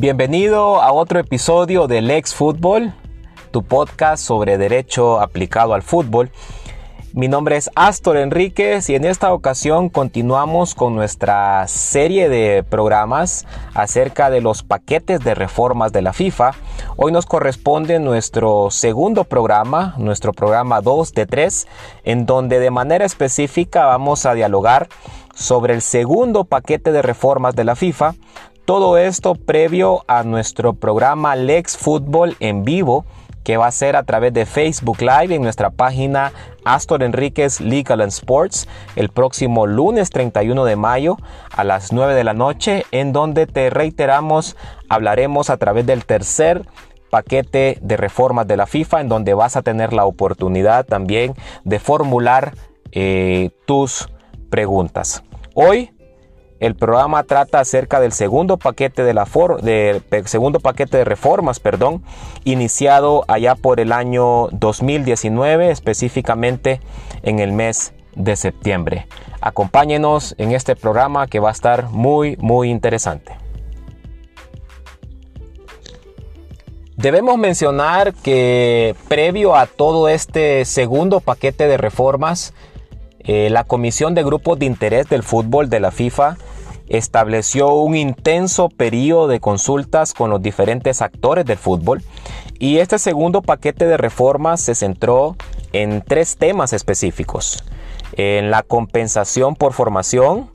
Bienvenido a otro episodio del Ex Fútbol, tu podcast sobre derecho aplicado al fútbol. Mi nombre es Astor Enríquez y en esta ocasión continuamos con nuestra serie de programas acerca de los paquetes de reformas de la FIFA. Hoy nos corresponde nuestro segundo programa, nuestro programa 2 de 3, en donde de manera específica vamos a dialogar sobre el segundo paquete de reformas de la FIFA. Todo esto previo a nuestro programa Lex Fútbol en vivo que va a ser a través de Facebook Live en nuestra página Astor Enríquez Legal and Sports el próximo lunes 31 de mayo a las 9 de la noche, en donde te reiteramos, hablaremos a través del tercer paquete de reformas de la FIFA, en donde vas a tener la oportunidad también de formular eh, tus preguntas. Hoy el programa trata acerca del segundo paquete de, la de, segundo paquete de reformas, perdón, iniciado allá por el año 2019, específicamente en el mes de septiembre. Acompáñenos en este programa que va a estar muy, muy interesante. Debemos mencionar que previo a todo este segundo paquete de reformas, eh, la Comisión de Grupos de Interés del Fútbol de la FIFA estableció un intenso periodo de consultas con los diferentes actores del fútbol y este segundo paquete de reformas se centró en tres temas específicos. En la compensación por formación,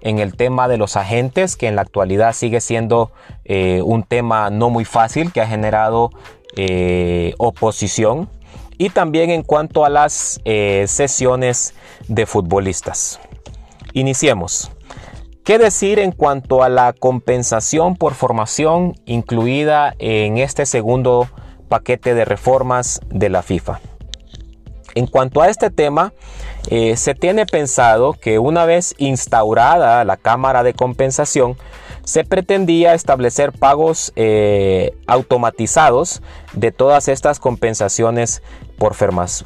en el tema de los agentes, que en la actualidad sigue siendo eh, un tema no muy fácil que ha generado eh, oposición, y también en cuanto a las eh, sesiones de futbolistas. Iniciemos. ¿Qué decir en cuanto a la compensación por formación incluida en este segundo paquete de reformas de la FIFA? En cuanto a este tema, eh, se tiene pensado que una vez instaurada la Cámara de Compensación, se pretendía establecer pagos eh, automatizados de todas estas compensaciones por,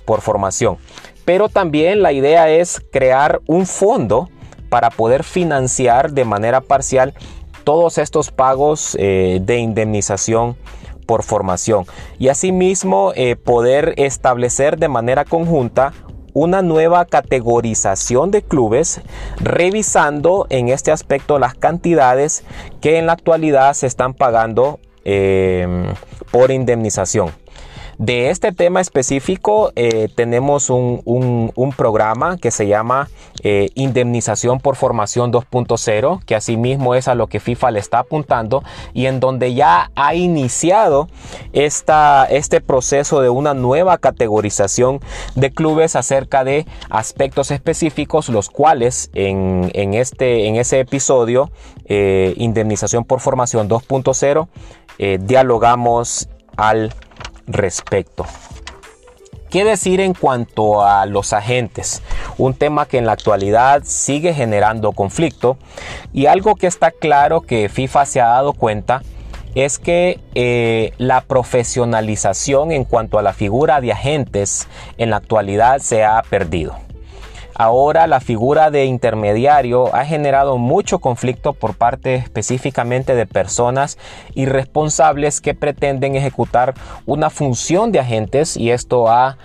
por formación. Pero también la idea es crear un fondo para poder financiar de manera parcial todos estos pagos eh, de indemnización por formación y asimismo eh, poder establecer de manera conjunta una nueva categorización de clubes revisando en este aspecto las cantidades que en la actualidad se están pagando eh, por indemnización. De este tema específico eh, tenemos un, programa que se llama eh, Indemnización por Formación 2.0, que asimismo es a lo que FIFA le está apuntando y en donde ya ha iniciado esta, este proceso de una nueva categorización de clubes acerca de aspectos específicos, los cuales en, este, en ese episodio, eh, Indemnización por Formación 2.0, dialogamos al respecto. ¿Qué decir en cuanto a los agentes? Un tema que en la actualidad sigue generando conflicto y algo que está claro que FIFA se ha dado cuenta es que eh, la profesionalización en cuanto a la figura de agentes en la actualidad se ha perdido. Ahora la figura de intermediario ha generado mucho conflicto por parte específicamente de personas irresponsables que pretenden ejecutar una función de agentes y esto ha,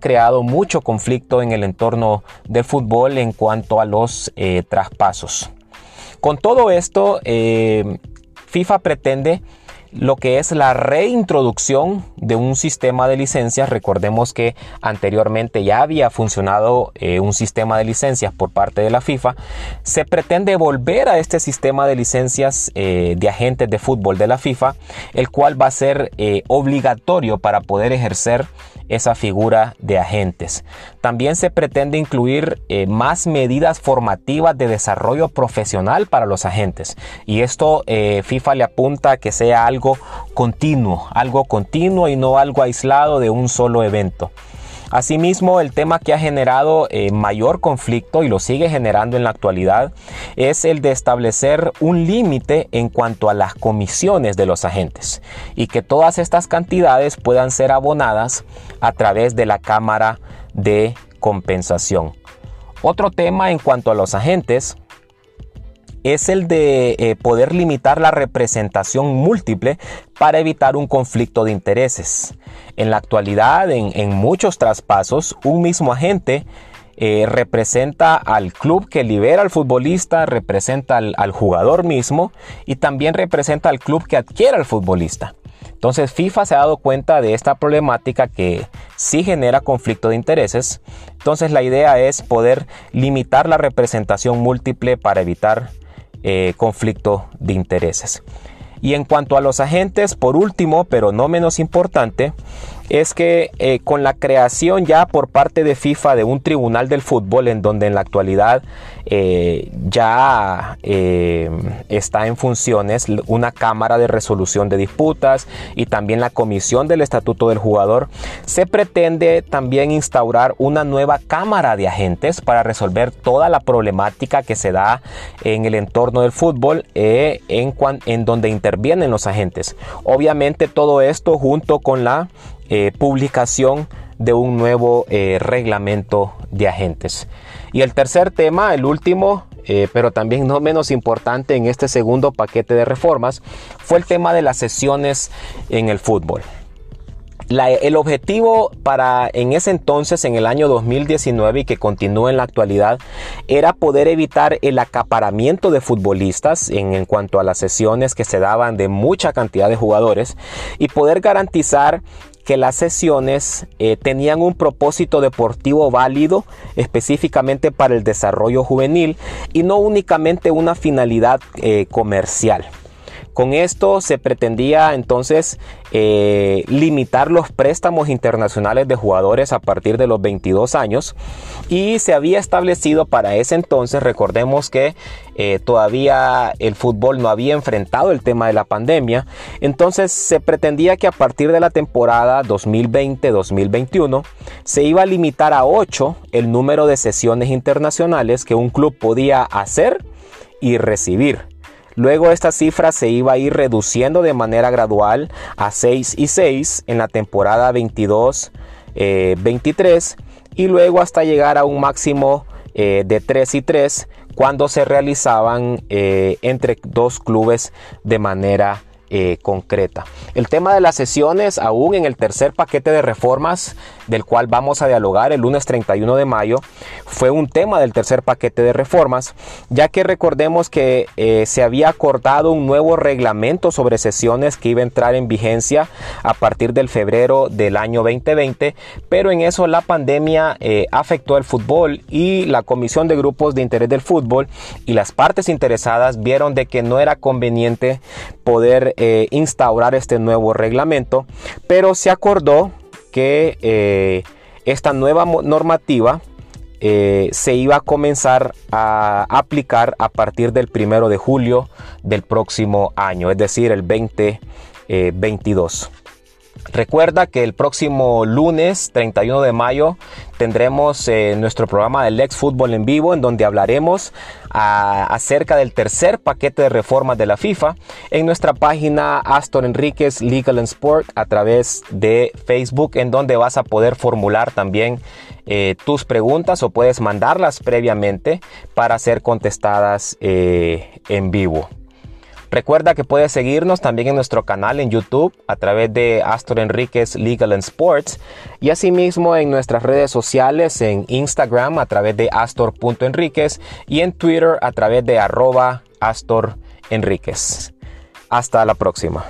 creado mucho conflicto en el entorno del fútbol en cuanto a los eh, traspasos. Con todo esto, eh, FIFA pretende lo que es la reintroducción de un sistema de licencias. Recordemos que anteriormente ya había funcionado eh, un sistema de licencias por parte de la FIFA. Se pretende volver a este sistema de licencias eh, de agentes de fútbol de la FIFA, el cual va a ser eh, obligatorio para poder ejercer esa figura de agentes. También se pretende incluir más medidas formativas de desarrollo profesional para los agentes. Y esto FIFA le apunta a que sea algo continuo, algo continuo y no algo aislado de un solo evento. Asimismo, el tema que ha generado eh, mayor conflicto y lo sigue generando en la actualidad es el de establecer un límite en cuanto a las comisiones de los agentes y que todas estas cantidades puedan ser abonadas a través de la Cámara de Compensación. Otro tema en cuanto a los agentes es el de eh, poder limitar la representación múltiple para evitar un conflicto de intereses. En la actualidad, en, muchos traspasos, un mismo agente eh, representa al club que libera al futbolista, representa al, al, jugador mismo y también representa al club que adquiere al futbolista. Entonces FIFA se ha dado cuenta de esta problemática que sí genera conflicto de intereses. Entonces la idea es poder limitar la representación múltiple para evitar eh, conflicto de intereses. Y en cuanto a los agentes, por último, pero no menos importante, es que eh, con la creación ya por parte de FIFA de un tribunal del fútbol en donde en la actualidad eh, ya eh, está en funciones una cámara de resolución de disputas y también la comisión del estatuto del jugador, se pretende también instaurar una nueva cámara de agentes para resolver toda la problemática que se da en el entorno del fútbol en, en donde intervienen los agentes. Obviamente todo esto junto con la eh, publicación de un nuevo eh, reglamento de agentes. Y el tercer tema, el último, eh, pero también no menos importante en este segundo paquete de reformas, fue el tema de las sesiones en el fútbol el objetivo para en ese entonces, en el año 2019 y que continúa en la actualidad, era poder evitar el acaparamiento de futbolistas en, en cuanto a las sesiones que se daban de mucha cantidad de jugadores y poder garantizar que las sesiones eh, tenían un propósito deportivo válido específicamente para el desarrollo juvenil y no únicamente una finalidad eh, comercial. Con esto se pretendía entonces eh, limitar los préstamos internacionales de jugadores a partir de los 22 años y se había establecido para ese entonces, recordemos que eh, todavía el fútbol no había enfrentado el tema de la pandemia, entonces se pretendía que a partir de la temporada 2020-2021 se iba a limitar a 8 el número de sesiones internacionales que un club podía hacer y recibir. Luego esta cifra se iba a ir reduciendo de manera gradual a 6 y 6 en la temporada 22-23 eh, y luego hasta llegar a un máximo eh, de 3 y 3 cuando se realizaban eh, entre dos clubes de manera concreta. El tema de las sesiones, aún en el tercer paquete de reformas del cual vamos a dialogar el lunes 31 de mayo, fue un tema del tercer paquete de reformas, ya que recordemos que eh, se había acordado un nuevo reglamento sobre sesiones que iba a entrar en vigencia a partir del febrero del año 2020, pero en eso la pandemia eh, afectó el fútbol y la Comisión de Grupos de Interés del Fútbol y las partes interesadas vieron de que no era conveniente poder eh, instaurar este nuevo reglamento, pero se acordó que eh, esta nueva normativa eh, se iba a comenzar a aplicar a partir del primero de julio del próximo año, es decir, el 2022. Recuerda que el próximo lunes 31 de mayo tendremos eh, nuestro programa del Lex Fútbol en vivo en donde hablaremos acerca del tercer paquete de reformas de la FIFA en nuestra página Astor Enríquez Legal and Sport a través de Facebook en donde vas a poder formular también eh, tus preguntas o puedes mandarlas previamente para ser contestadas eh, en vivo. Recuerda que puedes seguirnos también en nuestro canal en YouTube a través de Astor Enríquez Legal and Sports y asimismo en nuestras redes sociales en Instagram a través de Astor.enríquez y en Twitter a través de arroba. Hasta la próxima.